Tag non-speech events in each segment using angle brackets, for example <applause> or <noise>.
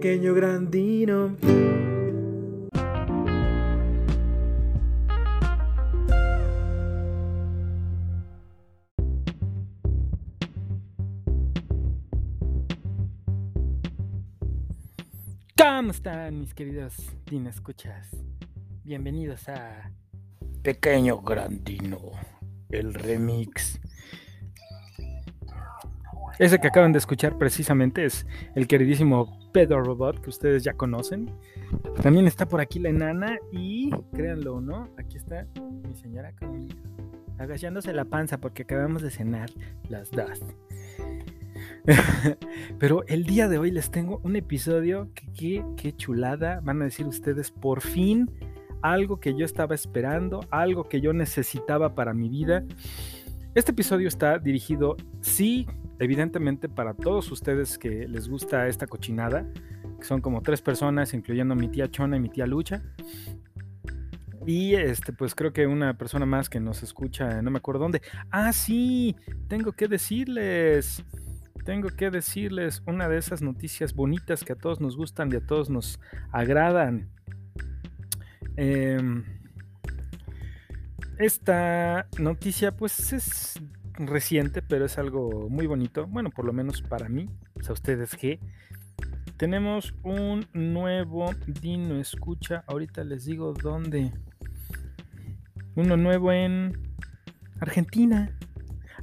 pequeño grandino. ¿Cómo están mis queridos Dino Escuchas? Bienvenidos a Pequeño Grandino, el remix. Ese que acaban de escuchar precisamente es el queridísimo Pedro Robot que ustedes ya conocen. También está por aquí la enana y créanlo o no, aquí está mi señora conmigo, agachándose la panza porque acabamos de cenar las dos. <laughs> Pero el día de hoy les tengo un episodio que qué chulada, van a decir ustedes, por fin algo que yo estaba esperando, algo que yo necesitaba para mi vida. Este episodio está dirigido, sí, evidentemente para todos ustedes que les gusta esta cochinada, son como tres personas, incluyendo mi tía Chona y mi tía Lucha. Y este, pues creo que una persona más que nos escucha, no me acuerdo dónde. Ah, sí, tengo que decirles tengo que decirles una de esas noticias bonitas que a todos nos gustan y a todos nos agradan. Em, esta noticia pues es reciente, pero es algo muy bonito. Bueno, por lo menos para mí. O sea, ustedes que tenemos un nuevo Dino Escucha. Ahorita les digo dónde. Uno nuevo en Argentina.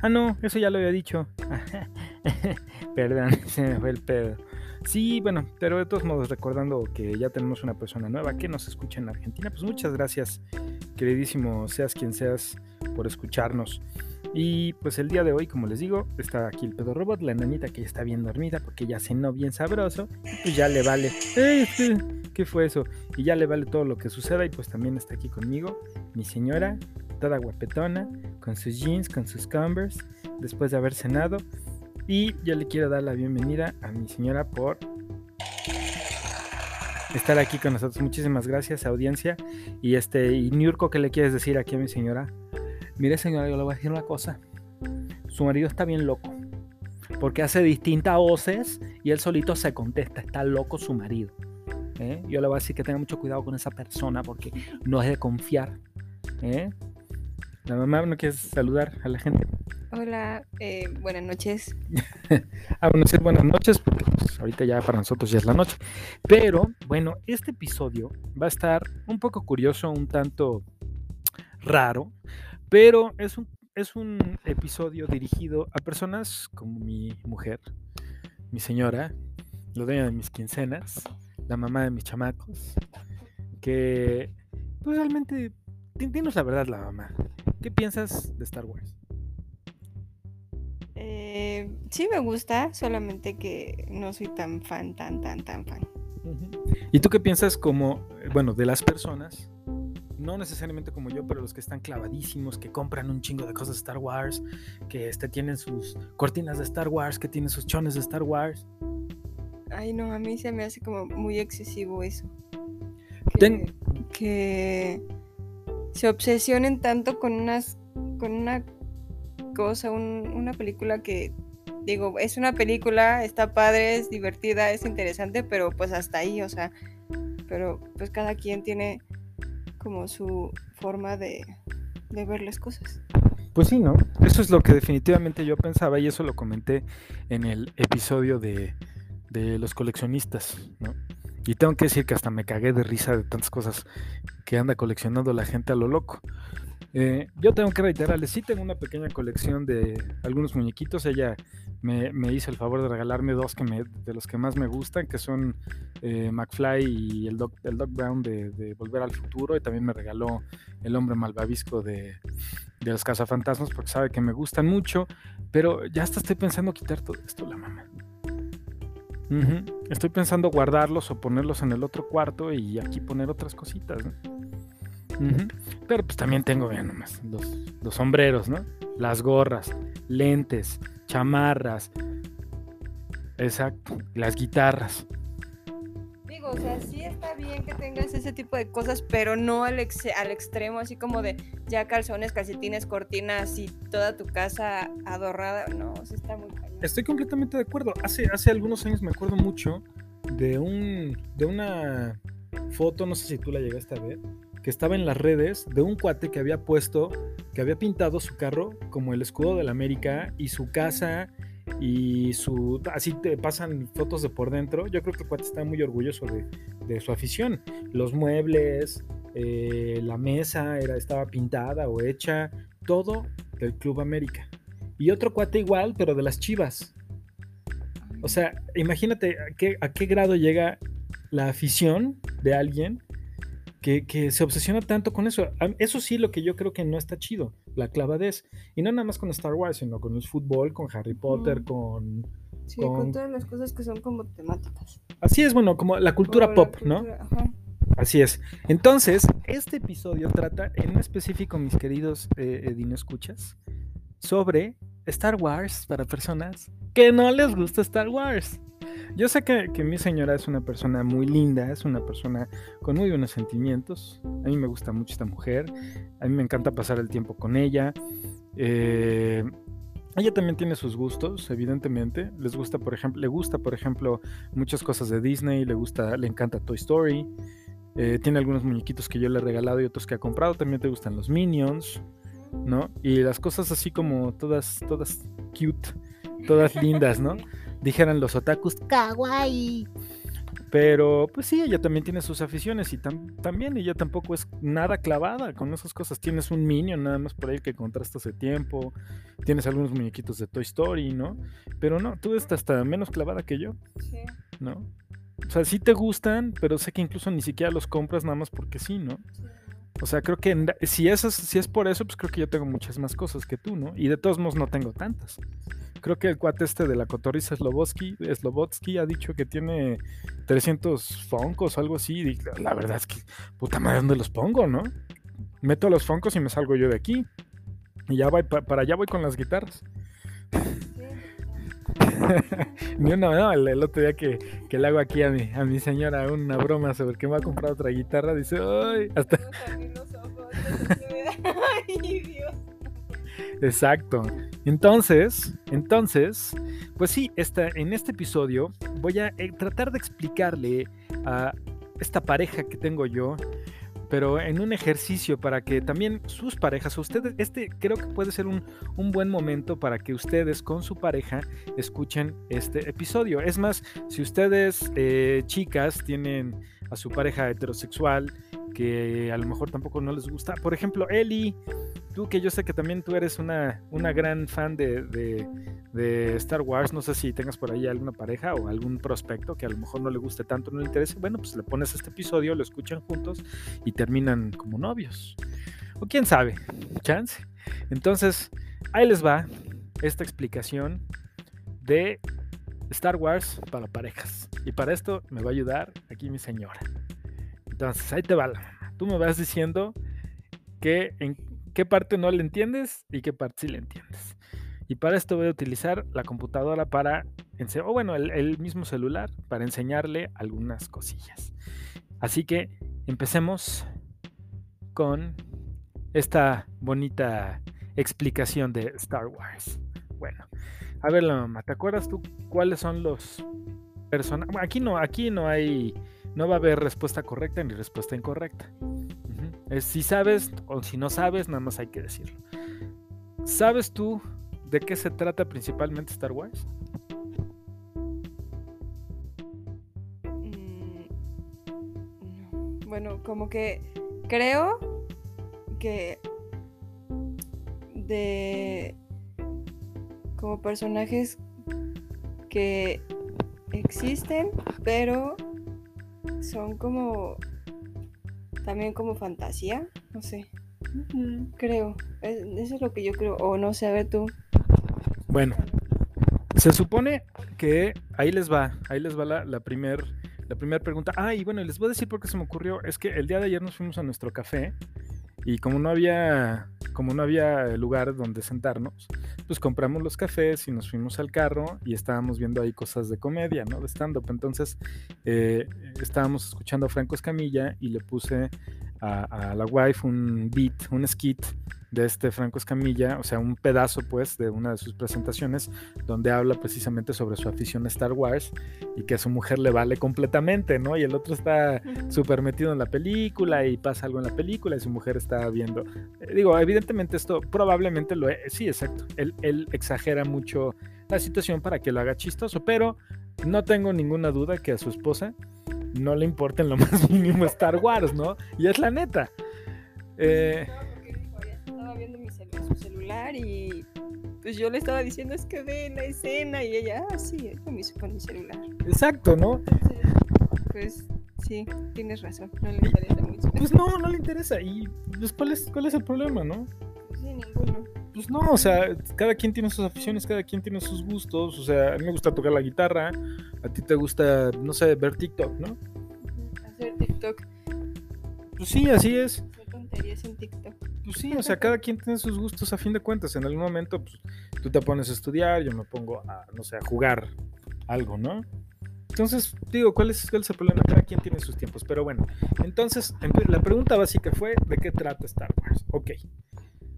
Ah, no, eso ya lo había dicho. <laughs> Perdón, <laughs> se me fue el pedo. Sí, bueno, pero de todos modos, recordando que ya tenemos una persona nueva que nos escucha en Argentina, pues muchas gracias, queridísimo, seas quien seas, por escucharnos. Y pues el día de hoy, como les digo, está aquí el pedo robot, la enanita que ya está bien dormida porque ya cenó bien sabroso, y pues ya le vale. ¿Qué fue eso? Y ya le vale todo lo que suceda, y pues también está aquí conmigo mi señora, toda guapetona, con sus jeans, con sus converse, después de haber cenado. Y yo le quiero dar la bienvenida a mi señora por estar aquí con nosotros. Muchísimas gracias, audiencia. Y este, y Niurko, ¿qué le quieres decir aquí a mi señora? Mire, señora, yo le voy a decir una cosa. Su marido está bien loco. Porque hace distintas voces y él solito se contesta. Está loco su marido. ¿eh? Yo le voy a decir que tenga mucho cuidado con esa persona porque no es de confiar. ¿eh? La mamá, ¿no quieres saludar a la gente? Hola, eh, buenas noches. <laughs> ah, bueno, sí, buenas noches, porque pues, ahorita ya para nosotros ya es la noche. Pero, bueno, este episodio va a estar un poco curioso, un tanto raro, pero es un, es un episodio dirigido a personas como mi mujer, mi señora, la dueña de mis quincenas, la mamá de mis chamacos, que pues realmente, dinos la verdad la mamá, ¿qué piensas de Star Wars? Eh, sí me gusta, solamente que no soy tan fan, tan, tan, tan fan. ¿Y tú qué piensas como, bueno, de las personas? No necesariamente como yo, pero los que están clavadísimos, que compran un chingo de cosas de Star Wars, que este, tienen sus cortinas de Star Wars, que tienen sus chones de Star Wars. Ay, no, a mí se me hace como muy excesivo eso. que se obsesionen tanto con unas con una cosa, una película que, digo, es una película, está padre, es divertida, es interesante, pero pues hasta ahí, o sea, pero pues cada quien tiene como su forma de, de ver las cosas. Pues sí, ¿no? Eso es lo que definitivamente yo pensaba y eso lo comenté en el episodio de, de los coleccionistas, ¿no? Y tengo que decir que hasta me cagué de risa de tantas cosas que anda coleccionando la gente a lo loco. Eh, yo tengo que reiterarles, sí tengo una pequeña colección de algunos muñequitos. Ella me, hizo el favor de regalarme dos que de los que más me gustan, que son eh, McFly y el Doc, el Doc Brown de, Volver al Futuro. Y también me regaló el hombre malvavisco de, de los cazafantasmas, porque sabe que me gustan mucho. Pero ya hasta estoy pensando quitar todo esto, la mamá. Estoy pensando guardarlos o ponerlos en el otro cuarto y aquí poner otras cositas. Pero pues también tengo, vean nomás, los, sombreros, ¿no? Las gorras, lentes, chamarras, exacto, las guitarras. Digo, o sea, sí está bien que tengas ese tipo de cosas, pero no al, al extremo, así como de ya calzones, calcetines, cortinas y toda tu casa adornada. No, o está muy Estoy completamente de acuerdo. Hace, hace algunos años me acuerdo mucho de un de una foto, no sé si tú la llegaste a ver, que estaba en las redes de un cuate que había puesto, que había pintado su carro como el escudo de la América y su casa y su así te pasan fotos de por dentro. Yo creo que el cuate está muy orgulloso de, su afición. Los muebles, eh, la mesa era, estaba pintada o hecha, todo del Club América. Y otro cuate igual, pero de las Chivas. O sea, imagínate a qué, a qué grado llega la afición de alguien que, que, se obsesiona tanto con eso. Eso sí, lo que yo creo que no está chido, la clavadez. Y no nada más con Star Wars, sino con el fútbol, con Harry Potter, con, sí, con... todas las cosas que son como temáticas. Así es, bueno, como la cultura pop, ¿no? Así es. Entonces, este episodio trata en específico, mis queridos eh, Dino Escuchas, sobre Star Wars para personas que no les gusta Star Wars. Yo sé que, mi señora es una persona muy linda, es una persona con muy buenos sentimientos. A mí me gusta mucho esta mujer, a mí me encanta pasar el tiempo con ella. Eh, ella también tiene sus gustos, evidentemente. Les gusta, por ejemplo, le gusta, por ejemplo, muchas cosas de Disney, le gusta, le encanta Toy Story. Eh, tiene algunos muñequitos que yo le he regalado y otros que ha comprado. También te gustan los Minions, ¿no? Y las cosas así como todas, todas cute, todas lindas, ¿no? Dijeran los otakus, kawaii. Pero pues sí, ella también tiene sus aficiones y también ella tampoco es nada clavada con esas cosas. Tienes un Minion nada más por ahí que encontraste hace tiempo. Tienes algunos muñequitos de Toy Story, ¿no? Pero no, tú estás hasta menos clavada que yo. Sí. ¿No? O sea, sí te gustan, pero sé que incluso ni siquiera los compras nada más porque sí, ¿no? O sea, creo que si, es, si es por eso, pues creo que yo tengo muchas más cosas que tú, ¿no? Y de todos modos no tengo tantas. Creo que el cuate este de la cotorriza Slobotsky, ha dicho que tiene 300 foncos o algo así. La verdad es que, puta madre, ¿dónde los pongo, no? Meto los foncos y me salgo yo de aquí. Y ya voy, para allá voy con las guitarras. <laughs> Ni una, no, el, otro día que, le hago aquí a mi, a mi señora una broma sobre que me va a comprar otra guitarra, dice, ¡ay! Hasta... <laughs> Exacto. Entonces, entonces, pues sí, esta, en este episodio voy a eh, tratar de explicarle a esta pareja que tengo yo pero en un ejercicio para que también sus parejas, ustedes, este creo que puede ser un, buen momento para que ustedes con su pareja escuchen este episodio. Es más, si ustedes, eh, chicas, tienen a su pareja heterosexual que a lo mejor tampoco no les gusta, por ejemplo, Eli, tú que yo sé que también tú eres una, una gran fan de, de, Star Wars, no sé si tengas por ahí alguna pareja o algún prospecto que a lo mejor no le guste tanto, no le interese, bueno, pues le pones este episodio, lo escuchan juntos y terminan como novios. O quién sabe, chance. Entonces, ahí les va esta explicación de Star Wars para parejas. Y para esto me va a ayudar aquí mi señora. Entonces, ahí te va. Tú me vas diciendo que en qué parte no le entiendes y qué parte sí le entiendes. Y para esto voy a utilizar la computadora para, o bueno, el, mismo celular para enseñarle algunas cosillas. Así que empecemos con esta bonita explicación de Star Wars. Bueno, a ver, la mamá, ¿te acuerdas tú cuáles son los personajes? Aquí no, aquí no hay, no va a haber respuesta correcta ni respuesta incorrecta si sabes o si no sabes, nada más hay que decirlo. ¿Sabes tú de qué se trata principalmente Star Wars? Mm, bueno, como que creo que de como personajes que existen, pero son como también como fantasía, no sé. Creo, eso es lo que yo creo, o no sé, a ver tú. Bueno, se supone que ahí les va, ahí les va la, la primera la primera pregunta. Ah, y bueno, les voy a decir por qué se me ocurrió. Es que el día de ayer nos fuimos a nuestro café y como no había, como no había lugar donde sentarnos, pues compramos los cafés y nos fuimos al carro y estábamos viendo ahí cosas de comedia, ¿no? De stand-up. Entonces eh, estábamos escuchando a Franco Escamilla y le puse a, la wife un beat, un skit de este Franco Escamilla, o sea, un pedazo pues de una de sus presentaciones donde habla precisamente sobre su afición a Star Wars y que a su mujer le vale completamente, ¿no? Y el otro está súper metido en la película y pasa algo en la película y su mujer está viendo. Eh, digo, evidentemente esto probablemente lo es, sí, exacto, él, él exagera mucho la situación para que lo haga chistoso, pero no tengo ninguna duda que a su esposa no le importa en lo <laughs> más mínimo Star Wars, ¿no? Y es la neta. Eh, celular y pues yo le estaba diciendo es que ve la escena y ella, ah, sí, con mi, con mi celular. Exacto, ¿no? pues sí, tienes razón, no le interesa mucho. Pues no, no le interesa. ¿Y pues, ¿cuál, es, cuál es el problema, no? Pues sí, ninguno. Pues no, o sea, cada quien tiene sus aficiones, cada quien tiene sus gustos. O sea, a mí me gusta tocar la guitarra, a ti te gusta, no sé, ver TikTok, ¿no? Hacer TikTok. Pues sí, así es. Qué tonterías en TikTok. Pues sí, o sea, cada quien tiene sus gustos a fin de cuentas. En algún momento, pues tú te pones a estudiar, yo me pongo a, no sé, a jugar algo, ¿no? Entonces, digo, ¿cuál es, ¿cuál es el problema? Cada quien tiene sus tiempos. Pero bueno, entonces, la pregunta básica fue, ¿de qué trata Star Wars? Ok.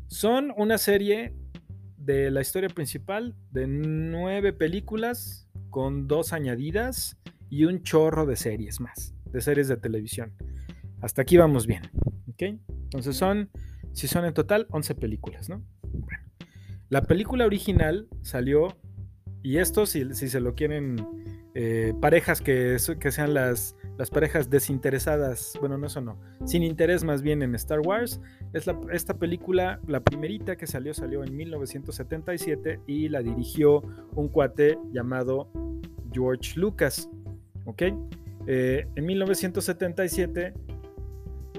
Son una serie de la historia principal de nueve películas con dos añadidas y un chorro de series más, de series de televisión. Hasta aquí vamos bien. ¿ok? Entonces son, si son en total, 11 películas, ¿no? Bueno, la película original salió, y esto si, se lo quieren eh, parejas que, que sean las, las, parejas desinteresadas, bueno, no eso no, sin interés más bien en Star Wars. Es esta película, la primerita que salió, salió en 1977 y la dirigió un cuate llamado George Lucas. ¿Ok? Eh, en 1977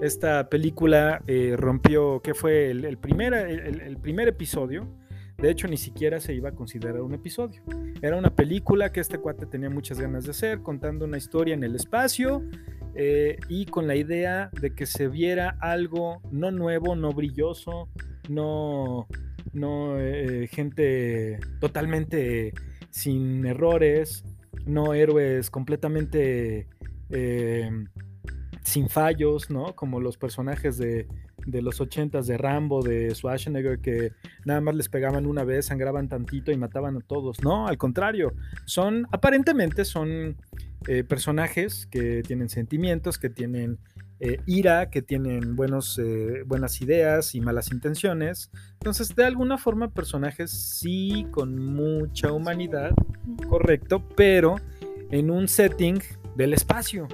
esta película eh, rompió, ¿qué fue? El, primer, el primer episodio de hecho, ni siquiera se iba a considerar un episodio. Era una película que este cuate tenía muchas ganas de hacer, contando una historia en el espacio eh, y con la idea de que se viera algo no nuevo, no brilloso, no, no eh, gente totalmente sin errores, no héroes completamente sin fallos, ¿no? Como los personajes de, de los ochentas de Rambo, de Schwarzenegger, que nada más les pegaban una vez, sangraban tantito y mataban a todos. No, al contrario, son, aparentemente son eh, personajes que tienen sentimientos, que tienen eh, ira, que tienen buenos, eh, buenas ideas y malas intenciones. Entonces, de alguna forma, personajes sí con mucha humanidad, correcto, pero en un setting del espacio,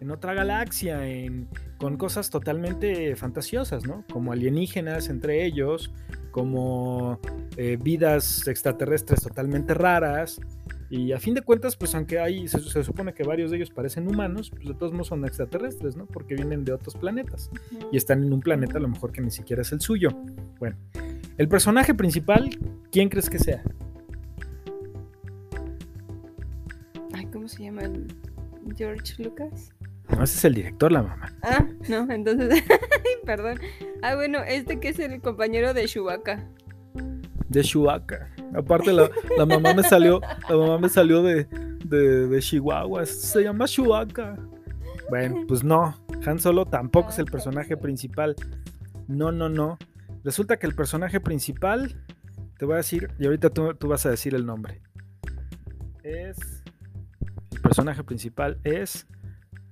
en otra galaxia, en con cosas totalmente fantasiosas, ¿no? Como alienígenas entre ellos, como eh, vidas extraterrestres totalmente raras. Y a fin de cuentas, pues aunque hay, se, supone que varios de ellos parecen humanos, pues de todos modos son extraterrestres, ¿no? Porque vienen de otros planetas. Y están en un planeta a lo mejor que ni siquiera es el suyo. Bueno, el personaje principal, ¿quién crees que sea? Ay, ¿cómo se llama? ¿George Lucas? No, ese es el director, la mamá. Ah, no, entonces, <laughs> perdón. Ah, bueno, este que es el compañero de Chewbacca. De Chewbacca. Aparte, la, mamá me salió, la mamá me salió de, de, Chihuahua. Se llama Chewbacca. Bueno, <laughs> pues no. Han Solo tampoco es el personaje principal. No, no, no. Resulta que el personaje principal, te voy a decir, y ahorita tú, tú vas a decir el nombre. Es. El personaje principal es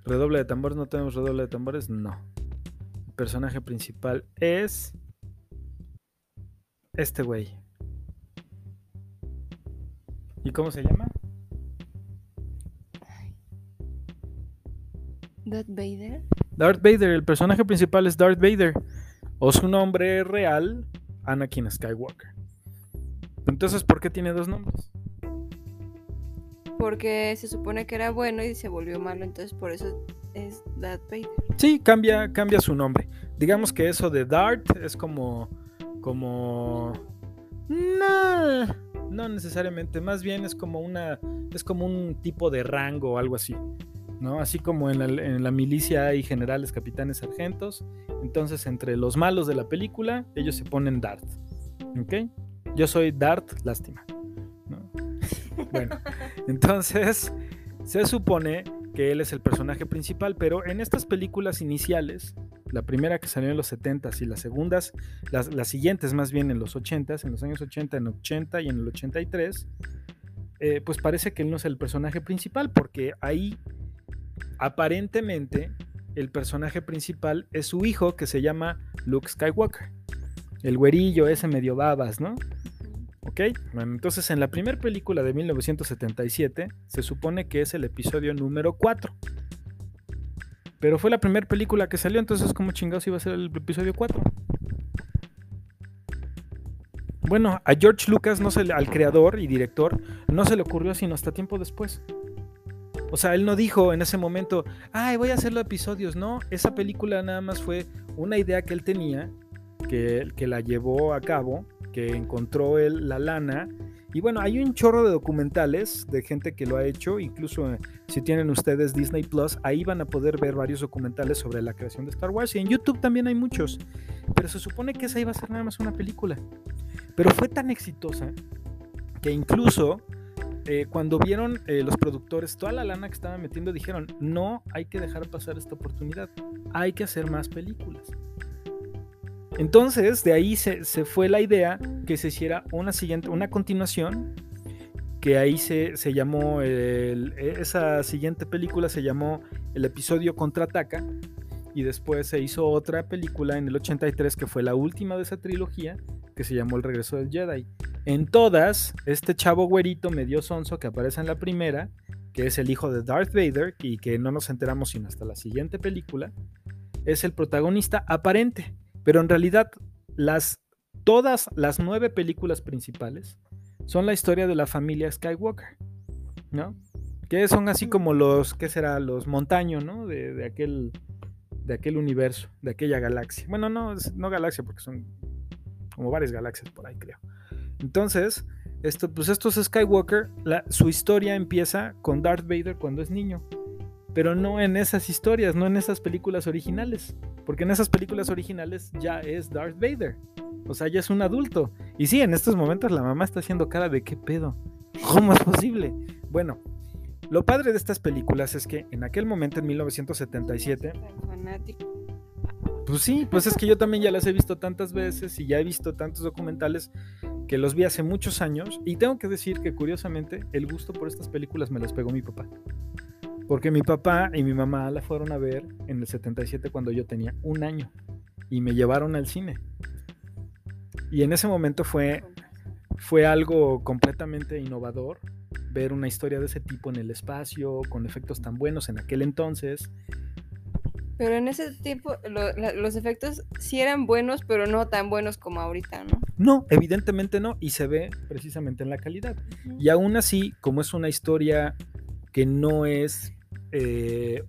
Redoble de tambores, no tenemos redoble de tambores, no. El personaje principal es este güey. ¿Y cómo se llama? Darth Vader. Darth Vader, el personaje principal es Darth Vader. O su nombre real, Anakin Skywalker. Entonces, ¿por qué tiene dos nombres? Porque se supone que era bueno y se volvió malo, entonces por eso es Darth Vader. Sí, cambia, cambia su nombre. Digamos que eso de Darth es como. como. No, no necesariamente. Más bien es como una. es como un tipo de rango o algo así. ¿no? Así como en la, milicia hay generales, capitanes, sargentos. Entonces, entre los malos de la película, ellos se ponen Darth. ¿Ok? Yo soy Darth, lástima. Bueno, entonces se supone que él es el personaje principal, pero en estas películas iniciales la primera que salió en los 70s y las segundas, las, siguientes más bien en los 80s, en los años 80, en 80 y en el 83, eh, pues parece que él no es el personaje principal, porque ahí aparentemente el personaje principal es su hijo que se llama Luke Skywalker. El güerillo ese medio babas, ¿no? ¿Ok? Entonces en la primera película de 1977 se supone que es el episodio número 4. Pero fue la primera película que salió, entonces ¿cómo chingados iba a ser el episodio 4? Bueno, a George Lucas, no se al creador y director, no se le ocurrió sino hasta tiempo después. O sea, él no dijo en ese momento, ay, voy a hacerlo episodios. No, esa película nada más fue una idea que él tenía, que, que la llevó a cabo, que encontró él la lana y bueno, hay un chorro de documentales de gente que lo ha hecho, incluso eh, si tienen ustedes Disney Plus, ahí van a poder ver varios documentales sobre la creación de Star Wars y en YouTube también hay muchos. Pero se supone que esa iba a ser nada más una película. Pero fue tan exitosa que incluso eh, cuando vieron eh, los productores toda la lana que estaban metiendo, dijeron, no hay que dejar pasar esta oportunidad, hay que hacer más películas. Entonces, de ahí se, fue la idea que se hiciera una siguiente, una continuación, que ahí se, llamó, esa siguiente película se llamó el episodio Contraataca, y después se hizo otra película en el 83 que fue la última de esa trilogía, que se llamó El regreso del Jedi. En todas, este chavo güerito medio sonso que aparece en la primera, que es el hijo de Darth Vader y que no nos enteramos sino hasta la siguiente película, es el protagonista aparente. Pero en realidad, las, todas las nueve películas principales son la historia de la familia Skywalker, ¿no? Que son así como los, ¿qué será? Los montaños, ¿no? De, aquel, de aquel universo, de aquella galaxia. Bueno, no, no galaxia, porque son como varias galaxias por ahí, creo. Entonces, esto, pues estos Skywalker, su historia empieza con Darth Vader cuando es niño pero no en esas historias, no en esas películas originales, porque en esas películas originales ya es Darth Vader, o sea, ya es un adulto. Y sí, en estos momentos la mamá está haciendo cara de qué pedo, ¿cómo es posible? Bueno, lo padre de estas películas es que en aquel momento, en 1977, pues sí, pues es que yo también ya las he visto tantas veces y ya he visto tantos documentales que los vi hace muchos años y tengo que decir que curiosamente el gusto por estas películas me las pegó mi papá. Porque mi papá y mi mamá la fueron a ver en el 77 cuando yo tenía un año y me llevaron al cine. Y en ese momento fue, fue algo completamente innovador ver una historia de ese tipo en el espacio, con efectos tan buenos en aquel entonces. Pero en ese tiempo los efectos sí eran buenos, pero no tan buenos como ahorita, ¿no? No, evidentemente no, y se ve precisamente en la calidad. Y aún así, como es una historia que no es eh,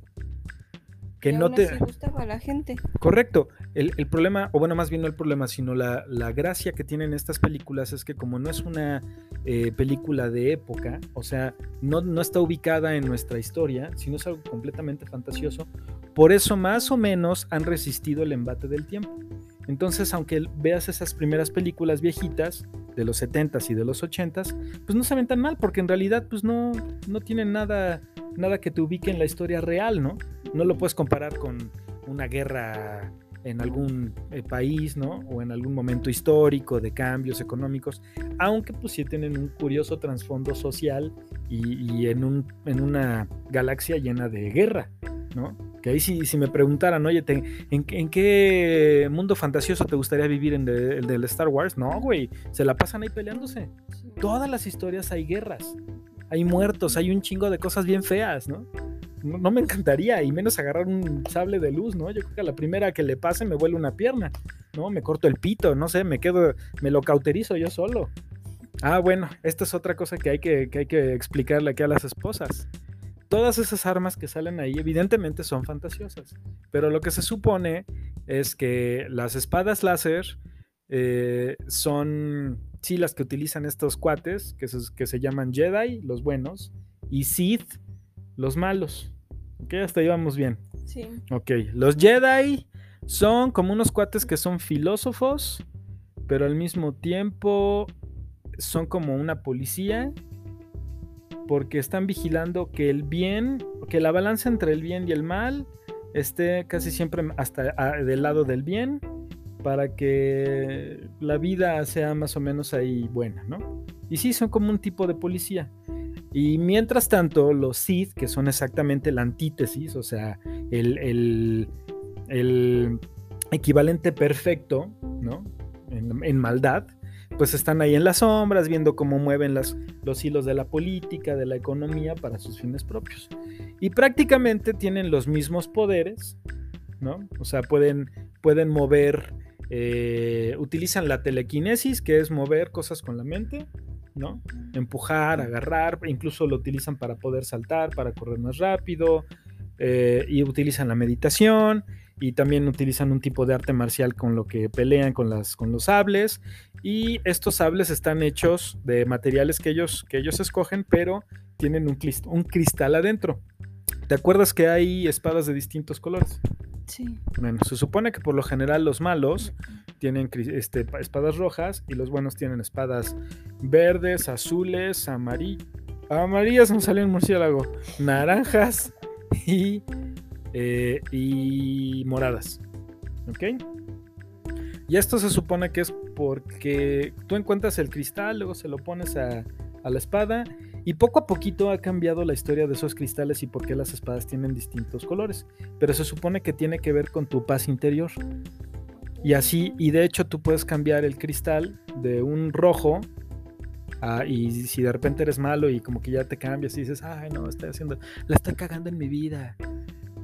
que no te gustaba a la gente. Correcto. El, problema, o bueno, más bien no el problema, sino la, gracia que tienen estas películas es que como no es una eh, película de época, o sea, no, no está ubicada en nuestra historia, sino es algo completamente fantasioso, por eso más o menos han resistido el embate del tiempo. Entonces, aunque veas esas primeras películas viejitas de los 70s y de los 80s, pues no se ven tan mal, porque en realidad pues no, no tienen nada, nada que te ubique en la historia real, ¿no? No lo puedes comparar con una guerra en algún eh, país, ¿no? O en algún momento histórico de cambios económicos, aunque pues sí tienen un curioso trasfondo social y, en, un, en una galaxia llena de guerra, ¿no? Que ahí si, si me preguntaran, oye, ¿en, qué mundo fantasioso te gustaría vivir en el del Star Wars? No, güey, se la pasan ahí peleándose. Todas las historias hay guerras, hay muertos, hay un chingo de cosas bien feas, ¿no? No, me encantaría, y menos agarrar un sable de luz, ¿no? Yo creo que a la primera que le pase me vuelve una pierna, ¿no? Me corto el pito, no sé, me quedo, me lo cauterizo yo solo. Ah, bueno, esta es otra cosa que hay que, que hay que explicarle aquí a las esposas todas esas armas que salen ahí evidentemente son fantasiosas, pero lo que se supone es que las espadas láser eh, son, sí, las que utilizan estos cuates, que se, que se llaman Jedi, los buenos, y Sith, los malos. Ok, hasta ahí vamos bien. Sí. Ok, los Jedi son como unos cuates que son filósofos, pero al mismo tiempo son como una policía porque están vigilando que el bien, que la balanza entre el bien y el mal esté casi siempre hasta a- del lado del bien para que la vida sea más o menos ahí buena, ¿no? Y sí, son como un tipo de policía. Y mientras tanto, los Sith, que son exactamente la antítesis, o sea, el, equivalente perfecto. En, maldad, pues están ahí en las sombras, viendo cómo mueven los hilos de la política, de la economía para sus fines propios. Y prácticamente tienen los mismos poderes, ¿no? O sea, pueden, pueden mover, eh, utilizan la telequinesis, que es mover cosas con la mente, ¿no? Empujar, agarrar, incluso lo utilizan para poder saltar, para correr más rápido, eh, y utilizan la meditación, y también utilizan un tipo de arte marcial con lo que pelean con, las, con los sables, y estos sables están hechos de materiales que ellos, que ellos escogen, pero tienen un cristal adentro. ¿Te acuerdas que hay espadas de distintos colores? Bueno, se supone que por lo general los malos tienen este, pa- espadas rojas y los buenos tienen espadas verdes, azules, amarillas. Amarillas me salió un murciélago. Naranjas y, eh, y moradas. ¿Ok? Y esto se supone que es porque tú encuentras el cristal, luego se lo pones a la espada y poco a poquito ha cambiado la historia de esos cristales y por qué las espadas tienen distintos colores. Pero se supone que tiene que ver con tu paz interior. Y así, y de hecho tú puedes cambiar el cristal de un rojo y si de repente eres malo y como que ya te cambias y dices, ay no, estoy haciendo, la estoy cagando en mi vida.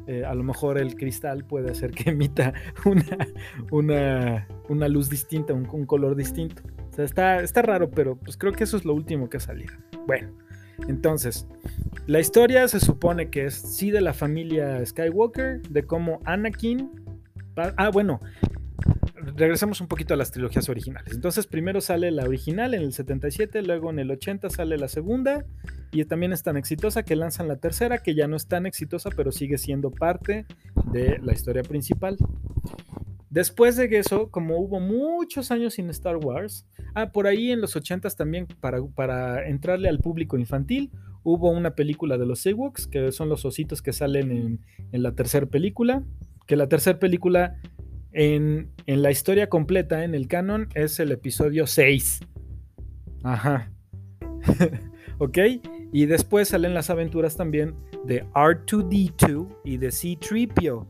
Eh, a lo mejor el cristal puede hacer que <laughs> emita una, una, una luz distinta, un, un color distinto. O sea, está, está raro, pero pues creo que eso es lo último que ha salido. Bueno, entonces, la historia se supone que es sí de la familia Skywalker, de cómo Anakin... Ah, bueno, regresamos un poquito a las trilogías originales. Entonces, primero sale la original en el 77, luego en el 80 sale la segunda, y también es tan exitosa que lanzan la tercera, que ya no es tan exitosa, pero sigue siendo parte de la historia principal. Después de eso, como hubo muchos años sin Star Wars, ah, por ahí en los 80s también, para, entrarle al público infantil, hubo una película de los Ewoks, que son los ositos que salen en, la tercera película, que la tercera película en, en la historia completa, en el canon, es el episodio 6. Ajá. <laughs> ¿Ok? Y después salen las aventuras también de R2D2 y de C3PO.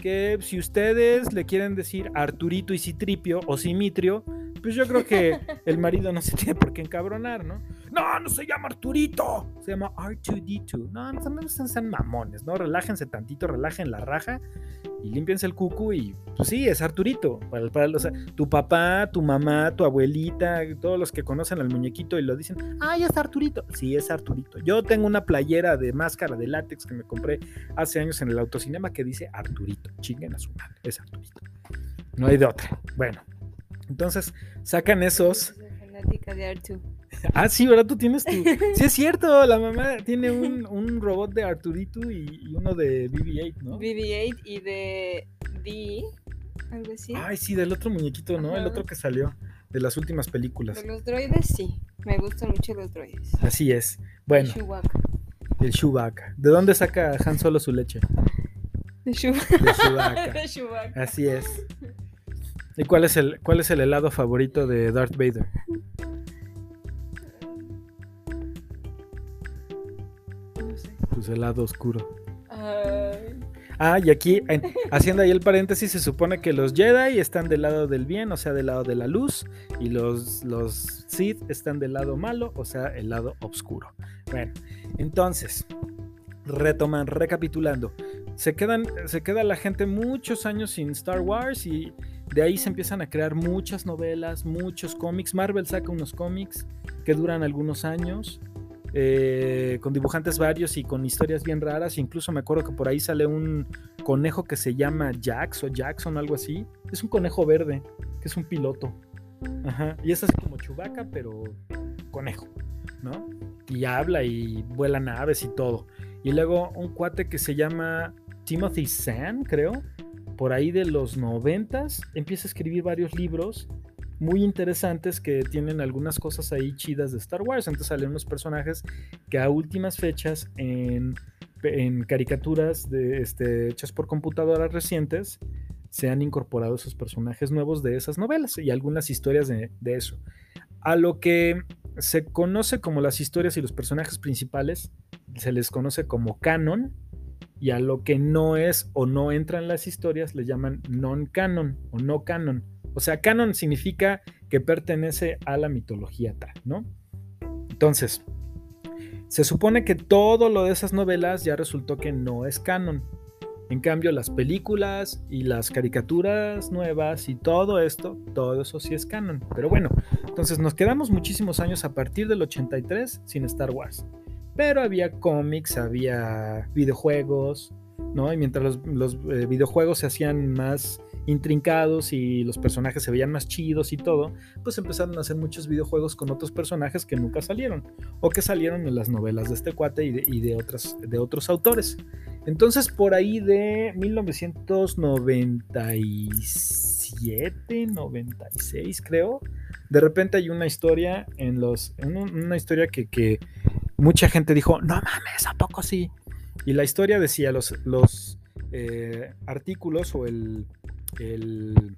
Que si ustedes le quieren decir Arturito y Citripio o Simitrio, pues yo creo que el marido no se tiene por qué encabronar, ¿no? No, no se llama Arturito, se llama R2D2. No, no, no sean, mamones, ¿no? Relájense tantito, relajen la raja y límpiense el cucu y pues sí, es Arturito. Para, para, tu papá, tu mamá, tu abuelita, todos los que conocen al muñequito y lo dicen, ay, es Arturito. Sí, es Arturito. Yo tengo una playera de máscara de látex que me compré hace años en el autocinema que dice Arturito. Chinguen a su madre, es Arturito. No hay de otra. Bueno, entonces sacan esos. Fanática de R2. Ah, sí, ¿verdad? Tú tienes tu. <laughs> Sí, es cierto, la mamá tiene un, un robot de Arturito y, y uno de BB-8, ¿no? BB-8 y de D, algo así. Ay, sí, del otro muñequito, ¿no? El otro que salió de las últimas películas. De los droides, sí. Me gustan mucho los droides. Así es. Bueno, Chewbacca. el Chewbacca. ¿De dónde saca Han Solo su leche? De Chewbacca. De Chewbacca. <laughs> De Chewbacca. Así es. ¿Y cuál es el cuál es el helado favorito de Darth Vader? Pues helado oscuro. Ay. Ah, y aquí, en- haciendo ahí el paréntesis, se supone que los Jedi están del lado del bien, o sea, del lado de la luz, y los, los Sith están del lado malo, o sea, el lado oscuro. Bueno, entonces, retoman, recapitulando. Se, quedan, se queda la gente muchos años sin Star Wars y de ahí se empiezan a crear muchas novelas, muchos cómics. Marvel saca unos cómics que duran algunos años eh, con dibujantes varios y con historias bien raras. Incluso me acuerdo que por ahí sale un conejo que se llama Jax o Jackson, algo así. Es un conejo verde, que es un piloto. Y es así como Chubaca, pero conejo, ¿no? Y habla y vuela naves y todo. Y luego un cuate que se llama Timothy Zahn, creo, por ahí de los noventas, empieza a escribir varios libros muy interesantes que tienen algunas cosas ahí chidas de Star Wars. Entonces salen unos personajes que a últimas fechas en en caricaturas este, hechas por computadoras recientes se han incorporado esos personajes nuevos de esas novelas y algunas historias de, de eso. A lo que se conoce como las historias y los personajes principales, se les conoce como canon, y a lo que no es o no entra en las historias le llaman non-canon o no canon. O sea, canon significa que pertenece a la mitología tal, ¿no? Entonces, se supone que todo lo de esas novelas ya resultó que no es canon. En cambio, las películas y las caricaturas nuevas y todo esto, todo eso sí es canon. Pero bueno, entonces nos quedamos muchísimos años a partir del 83 sin Star Wars. Pero había cómics, había videojuegos, ¿no? Y mientras los, eh, videojuegos se hacían más intrincados y los personajes se veían más chidos y todo, pues empezaron a hacer muchos videojuegos con otros personajes que nunca salieron o que salieron en las novelas de este cuate y de, y de, otras, de otros autores. Entonces por ahí de 1997, 96 creo, de repente hay una historia en los, una historia que, que mucha gente dijo, no mames, ¿a poco sí? Y la historia decía, los, los eh, artículos o el, el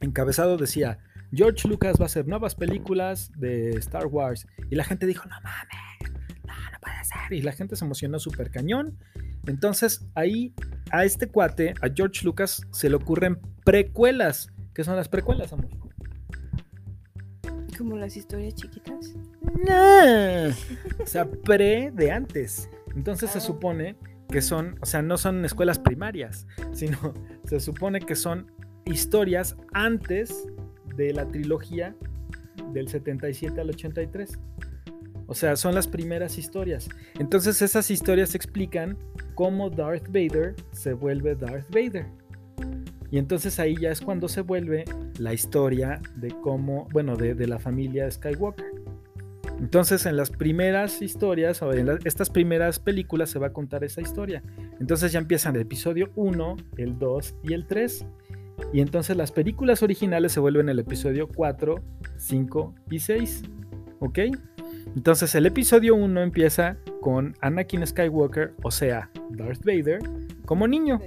encabezado decía, George Lucas va a hacer nuevas películas de Star Wars. Y la gente dijo, no mames, no, no puede ser. Y la gente se emocionó súper cañón. Entonces ahí a este cuate, a George Lucas, se le ocurren precuelas. ¿Qué son las precuelas, amor? Como las historias chiquitas. No. O sea, pre de antes. Entonces se ah. supone que son, o sea, no son escuelas primarias, <laughs> sino se supone que son historias antes de la trilogía del 77 al 83. O sea, son las primeras historias. Entonces esas historias explican cómo Darth Vader se vuelve Darth Vader. Y entonces ahí ya es cuando se vuelve la historia de cómo, bueno, de, de la familia Skywalker. Entonces en las primeras historias o en estas primeras películas se va a contar esa historia. Entonces ya empiezan el episodio 1, el 2 y el 3. Y entonces las películas originales se vuelven el episodio 4, 5 y 6. ¿Ok? Entonces el episodio 1 empieza con Anakin Skywalker, o sea, Darth Vader, como niño.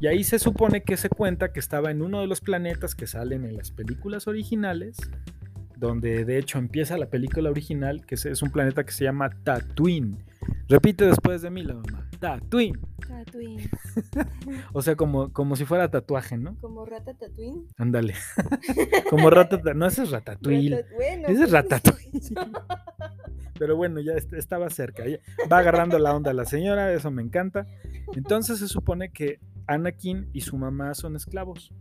Y ahí se supone que se cuenta que estaba en uno de los planetas que salen en las películas originales donde de hecho empieza la película original, que es, un planeta que se llama Tatooine. Repite después de mí la mamá. Tatooine. Tatooine. <laughs> o sea, como, como si fuera tatuaje, ¿no? Como rata Tatooine. Ándale. <laughs> como rata, no, ese es ratatouille. ese es pues, ratatouille. Pero bueno, ya estaba cerca. Va agarrando la onda la señora, eso me encanta. Entonces se supone que Anakin y su mamá son esclavos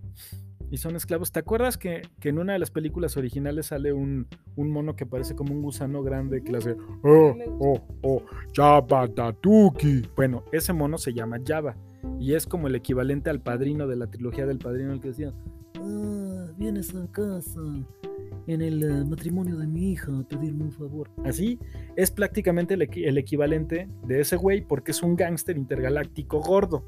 y son esclavos. ¿Te acuerdas que, en una de las películas originales sale un, mono que parece como un gusano grande que le hace oh, oh, oh, Jabba Tatuki? Bueno, ese mono se llama Jabba y es como el equivalente al padrino de la trilogía del padrino, el que decía, ah, vienes a casa en el eh, matrimonio de mi hija a pedirme un favor. Así es prácticamente el, el equivalente de ese güey porque es un gángster intergaláctico gordo.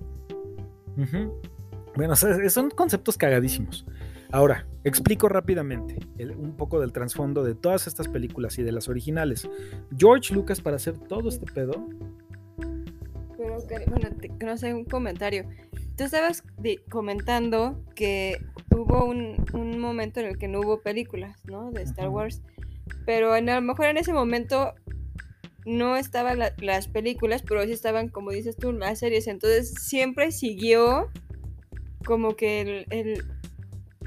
Bueno, son conceptos cagadísimos. Ahora, explico rápidamente un poco del trasfondo de todas estas películas y de las originales. George Lucas, para hacer todo este pedo. Pero, bueno, no sé, un comentario. Tú estabas comentando que hubo un, momento en el que no hubo películas, ¿no? De Star Wars. Pero a lo mejor en ese momento no estaban las películas, pero sí estaban, como dices tú, las series. Entonces siempre siguió como que el, el,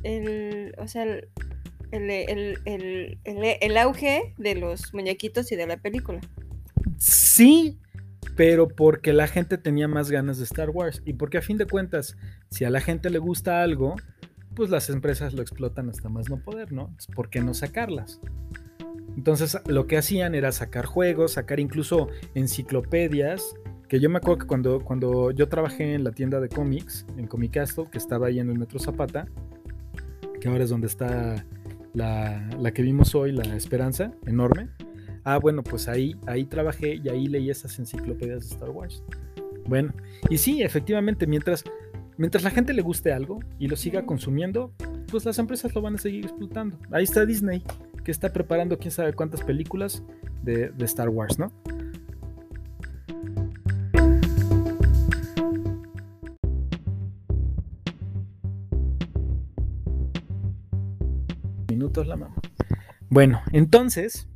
el o sea, el, el, auge de los muñequitos y de la película. Sí, pero porque la gente tenía más ganas de Star Wars y porque a fin de cuentas, si a la gente le gusta algo, pues las empresas lo explotan hasta más no poder, ¿no? ¿Por qué no sacarlas? Entonces lo que hacían era sacar juegos, sacar incluso enciclopedias que yo me acuerdo que cuando, cuando yo trabajé en la tienda de cómics, en Comic que estaba ahí en el Metro Zapata, que ahora es donde está la, la, que vimos hoy, la Esperanza, enorme. Ah, bueno, pues ahí, ahí trabajé y ahí leí esas enciclopedias de Star Wars. Bueno, y sí, efectivamente, mientras, mientras la gente le guste algo y lo siga consumiendo, pues las empresas lo van a seguir explotando. Ahí está Disney, que está preparando quién sabe cuántas películas de, de Star Wars, ¿no? La mamá. Bueno, entonces,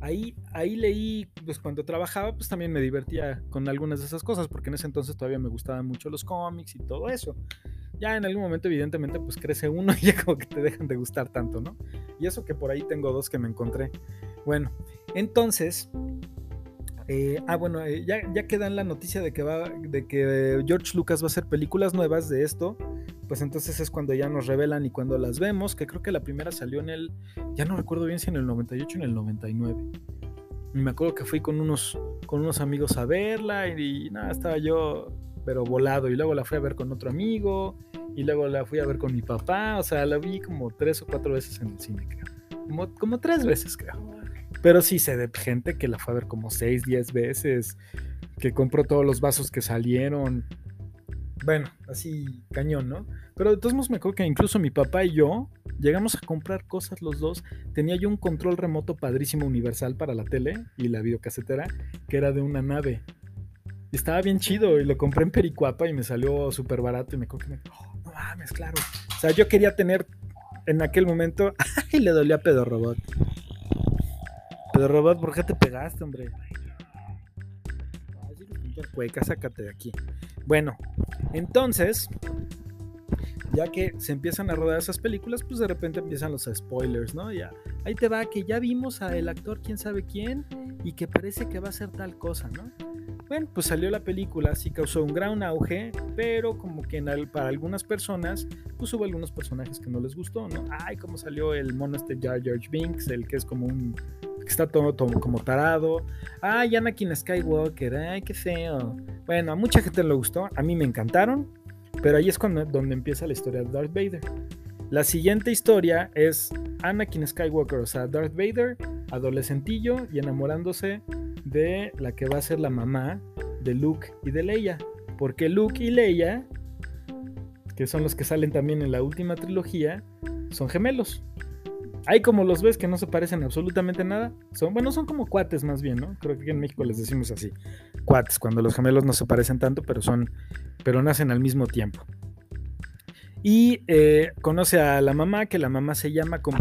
ahí, ahí leí, pues cuando trabajaba, pues también me divertía con algunas de esas cosas, porque en ese entonces todavía me gustaban mucho los cómics y todo eso. Ya en algún momento, evidentemente, pues crece uno y <laughs> ya como que te dejan de gustar tanto, ¿no? Y eso que por ahí tengo dos que me encontré. Bueno, entonces, eh, ah, bueno, eh, ya, ya en la noticia de que, va, de que George Lucas va a hacer películas nuevas de esto. Pues entonces es cuando ya nos revelan y cuando las vemos, que creo que la primera salió en el, ya no recuerdo bien si en el 98 o en el 99. Y me acuerdo que fui con unos, con unos amigos a verla y, nada, estaba yo pero volado y luego la fui a ver con otro amigo y luego la fui a ver con mi papá, o sea, la vi como tres o cuatro veces en el cine, creo. Como tres veces, creo. Pero sí sé de gente que la fue a ver como 6, 10 veces, que compró todos los vasos que salieron. Bueno, así cañón, ¿no? Pero de todos modos me acuerdo que incluso mi papá y yo llegamos a comprar cosas los dos. Tenía yo un control remoto padrísimo universal para la tele y la videocasetera, que era de una nave. Y estaba bien chido y lo compré en Pericuapa y me salió súper barato y me acuerdo que me... Oh, no mames, claro. O sea, yo quería tener en aquel momento... <laughs> ¡Ay, le dolía a Pedo Robot! Pedo Robot, ¿por qué te pegaste, hombre? Cueca, sácate de aquí. Bueno, entonces, ya que se empiezan a rodar esas películas, pues de repente empiezan los spoilers, ¿no? Ya, ahí te va, que ya vimos al actor quién sabe quién y que parece que va a ser tal cosa, ¿no? Bueno, pues salió la película, sí causó un gran auge, pero como que para algunas personas, pues hubo algunos personajes que no les gustó, ¿no? Ay, cómo salió el mono este Jar Jar Binks, el que es como un está todo, como tarado. Ay, Anakin Skywalker, ay, qué feo. Bueno, a mucha gente le gustó, a mí me encantaron, pero ahí es cuando, donde empieza la historia de Darth Vader. La siguiente historia es Anakin Skywalker, o sea, Darth Vader, adolescentillo y enamorándose de la que va a ser la mamá de Luke y de Leia. Porque Luke y Leia, que son los que salen también en la última trilogía, son gemelos. Hay como los ves que no se parecen absolutamente nada. Son, bueno, son como cuates más bien, ¿no? Creo que aquí en México les decimos así. Cuates, cuando los gemelos no se parecen tanto, pero son. pero nacen al mismo tiempo. Y eh, conoce a la mamá, que la mamá se llama como.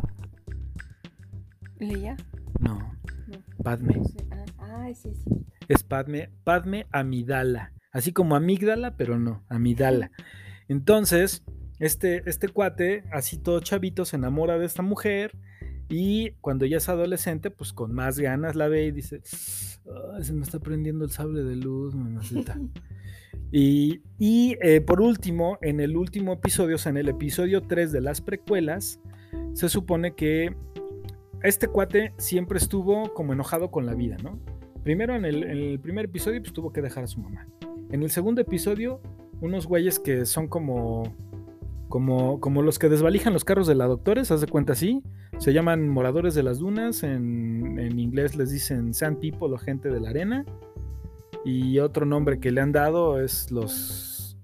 ¿Leia? No. Padme. Ah, sí, Es Padme, Padme Amidala. Así como amígdala, pero no, Amidala. Entonces, este, este cuate, así todo chavito, se enamora de esta mujer. Y cuando ya es adolescente, pues con más ganas la ve y dice: Se me está prendiendo el sable de luz, mamacita. <laughs> Y, eh, por último, en el último episodio, o sea, en el episodio 3 de las precuelas, se supone que este cuate siempre estuvo como enojado con la vida, ¿no? Primero en el, primer episodio pues tuvo que dejar a su mamá. En el segundo episodio, unos güeyes que son como, como, los que desvalijan los carros de la doctores, haz de cuenta así, se llaman moradores de las dunas, en, en inglés les dicen sand people o gente de la arena. Y otro nombre que le han dado es los.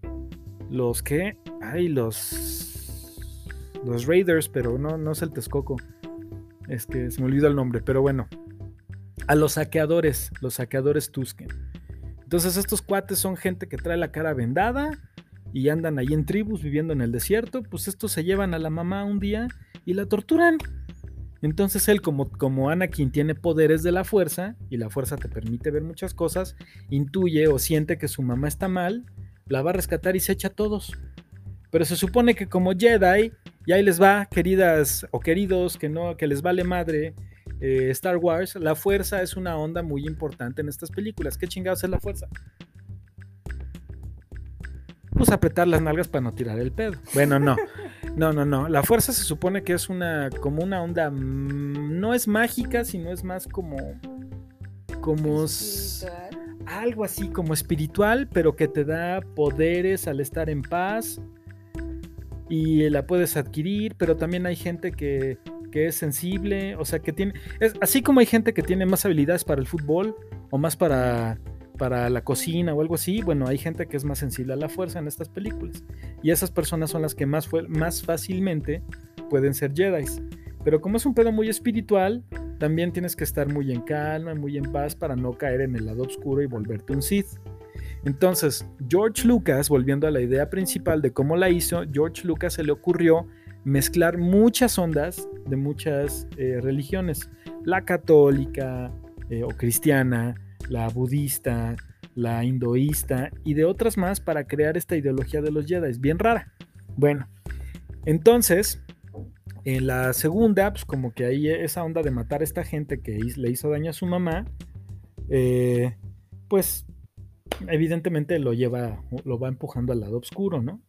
Los que. Ay, los. Los Raiders, pero no, no es el Texcoco. Es que se me olvidó el nombre, pero bueno. A los saqueadores, los saqueadores Tusken. Entonces, estos cuates son gente que trae la cara vendada y andan ahí en tribus viviendo en el desierto. Pues estos se llevan a la mamá un día y la torturan. Entonces él, como, como Anakin tiene poderes de la fuerza, y la fuerza te permite ver muchas cosas, intuye o siente que su mamá está mal, la va a rescatar y se echa a todos. Pero se supone que como Jedi, y ahí les va, queridas o queridos, que no, que les vale madre eh, Star Wars, la fuerza es una onda muy importante en estas películas. ¿Qué chingados es la fuerza? Pues apretar las nalgas para no tirar el pedo. Bueno, no. No, no, no. La fuerza se supone que es una como una onda mm, no es mágica, sino es más como como algo así como espiritual, pero que te da poderes al estar en paz y la puedes adquirir, pero también hay gente que, que es sensible, o sea, que tiene es, así como hay gente que tiene más habilidades para el fútbol o más para para la cocina o algo así, bueno, hay gente que es más sensible a la fuerza en estas películas. Y esas personas son las que más, más fácilmente pueden ser Jedi. Pero como es un pedo muy espiritual, también tienes que estar muy en calma, muy en paz para no caer en el lado oscuro y volverte un Sith. Entonces, George Lucas, volviendo a la idea principal de cómo la hizo, George Lucas se le ocurrió mezclar muchas ondas de muchas eh, religiones. La católica eh, o cristiana, la budista, la hinduista y de otras más para crear esta ideología de los Jedi. Es bien rara. Bueno, entonces, en la segunda, pues como que ahí esa onda de matar a esta gente que le hizo daño a su mamá, eh, pues evidentemente lo lleva, lo va empujando al lado oscuro, ¿no?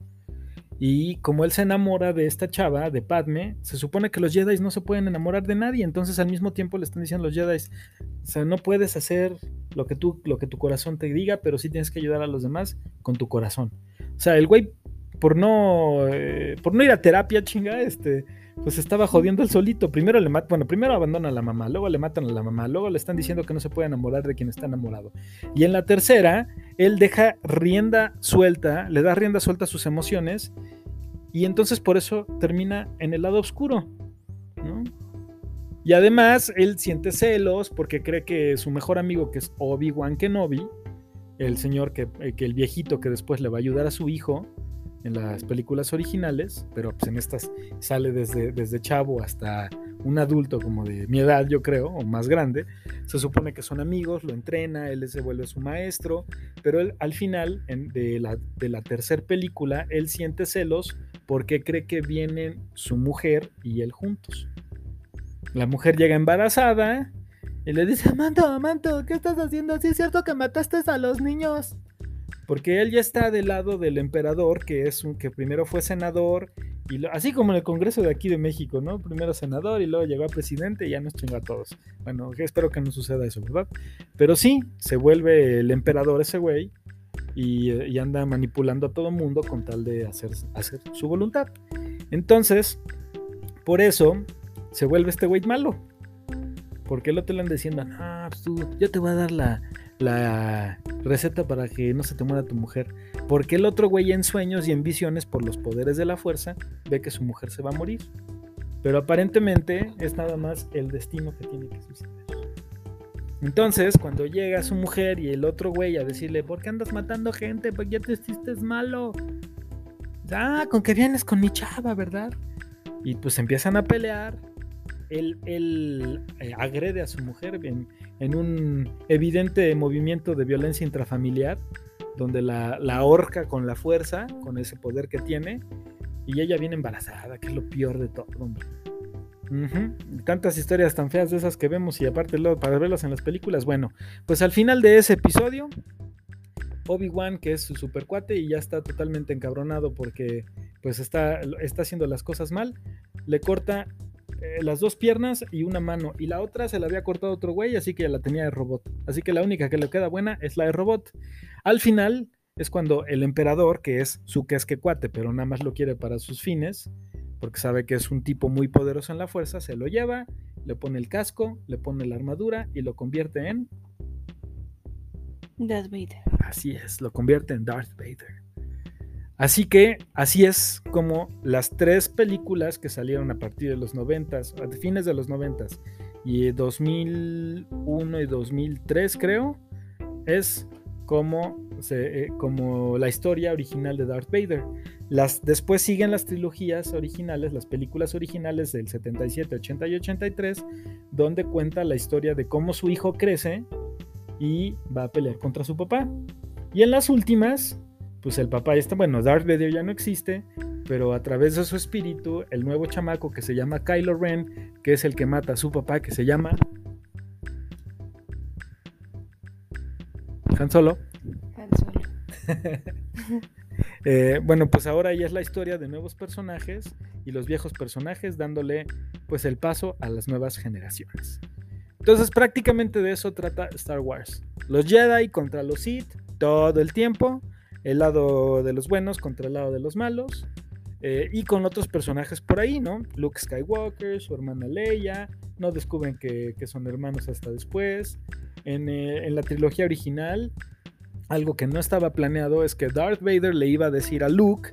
Y como él se enamora de esta chava, de Padme, se supone que los Jedi no se pueden enamorar de nadie. Entonces al mismo tiempo le están diciendo los Jedi, o sea, no puedes hacer lo que, tú, lo que tu corazón te diga, pero sí tienes que ayudar a los demás con tu corazón. O sea, el güey, por no, eh, por no ir a terapia, chinga, este, pues estaba jodiendo el solito. Primero le mata, bueno, primero abandona a la mamá, luego le matan a la mamá, luego le están diciendo que no se puede enamorar de quien está enamorado. Y en la tercera, él deja rienda suelta, le da rienda suelta a sus emociones y entonces por eso termina en el lado oscuro. Y además él siente celos porque cree que su mejor amigo, que es Obi-Wan Kenobi, el señor que, eh, que el viejito que después le va a ayudar a su hijo, en las películas originales, pero pues en estas sale desde, desde chavo hasta un adulto como de mi edad, yo creo, o más grande. Se supone que son amigos, lo entrena, él se vuelve su maestro, pero él al final de la, de la tercera película, él siente celos porque cree que vienen su mujer y él juntos. La mujer llega embarazada y le dice, Amanto, Amanto, ¿qué estás haciendo? ¿Sí es cierto que mataste a los niños? Porque él ya está del lado del emperador, que es un que primero fue senador, y así como en el Congreso de aquí de México, ¿no? Primero senador y luego llegó a presidente y ya nos chinga a todos. Bueno, espero que no suceda eso, ¿verdad? Pero sí, se vuelve el emperador ese güey y, anda manipulando a todo mundo con tal de hacer, su voluntad. Entonces, por eso se vuelve este güey malo. Porque el otro le anda diciendo, ah, pues tú, yo te voy a dar la, la receta para que no se te muera tu mujer. Porque el otro güey en sueños y en visiones por los poderes de la fuerza ve que su mujer se va a morir. Pero aparentemente es nada más el destino que tiene que suceder. Entonces, cuando llega su mujer y el otro güey a decirle, ¿por qué andas matando gente? ¿Por qué te hiciste malo? Ah, con que vienes con mi chava, ¿verdad? Y pues empiezan a pelear. Él, él eh, agrede a su mujer en, en un evidente movimiento de violencia intrafamiliar, donde la, la ahorca con la fuerza, con ese poder que tiene, y ella viene embarazada, que es lo peor de todo. Tantas historias tan feas de esas que vemos y aparte para verlas en las películas. Bueno, pues al final de ese episodio, Obi-Wan, que es su super cuate y ya está totalmente encabronado porque pues está, está haciendo las cosas mal, le corta eh, las dos piernas y una mano. Y la otra se la había cortado otro güey, así que ya la tenía de robot. Así que la única que le queda buena es la de robot. Al final es cuando el emperador, que es su cuate pero nada más lo quiere para sus fines, porque sabe que es un tipo muy poderoso en la fuerza, se lo lleva, le pone el casco, le pone la armadura y lo convierte en... Darth Vader. Así es, lo convierte en Darth Vader. Así que así es como las tres películas que salieron a partir de los 90, a fines de los 90 y 2001 y 2003 creo, es como, eh, como la historia original de Darth Vader. Las, después siguen las trilogías originales, las películas originales del 77, 80 y 83, donde cuenta la historia de cómo su hijo crece y va a pelear contra su papá. Y en las últimas pues el papá está, bueno, Darth Vader ya no existe, pero a través de su espíritu, el nuevo chamaco que se llama Kylo Ren, que es el que mata a su papá, que se llama Han Solo. Han Solo. <laughs> Eh, bueno, pues ahora ya es la historia de nuevos personajes y los viejos personajes dándole pues el paso a las nuevas generaciones. Entonces prácticamente de eso trata Star Wars. Los Jedi contra los Sith todo el tiempo el lado de los buenos contra el lado de los malos. Eh, y con otros personajes por ahí, ¿no? Luke Skywalker, su hermana Leia, no descubren que, son hermanos hasta después. En, eh, en, la trilogía original, algo que no estaba planeado es que Darth Vader le iba a decir a Luke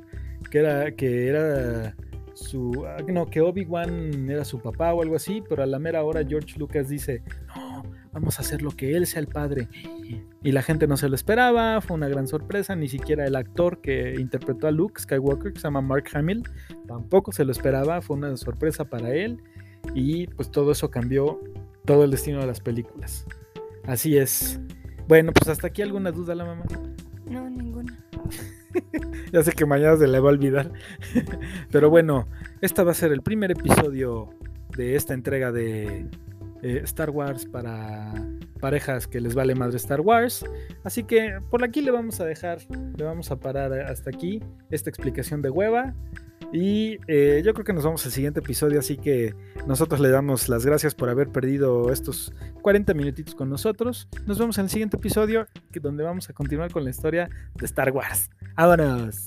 que era, que era su. Ah, no, que Obi-Wan era su papá o algo así, pero a la mera hora George Lucas dice: vamos a hacer lo que él sea el padre. Y la gente no se lo esperaba, fue una gran sorpresa, ni siquiera el actor que interpretó a Luke Skywalker, que se llama Mark Hamill, tampoco se lo esperaba, fue una sorpresa para él y pues todo eso cambió todo el destino de las películas. Así es. Bueno, pues hasta aquí alguna duda la mamá. No, ninguna. <laughs> ya sé que mañana se le va a olvidar. <laughs> Pero bueno, este va a ser el primer episodio de esta entrega de eh, Star Wars para parejas que les vale madre Star Wars. Así que por aquí le vamos a dejar, le vamos a parar hasta aquí esta explicación de hueva. Y eh, yo creo que nos vamos al siguiente episodio, así que nosotros le damos las gracias por haber perdido estos 40 minutitos con nosotros. Nos vemos en el siguiente episodio, donde vamos a continuar con la historia de Star Wars. ¡Vámonos!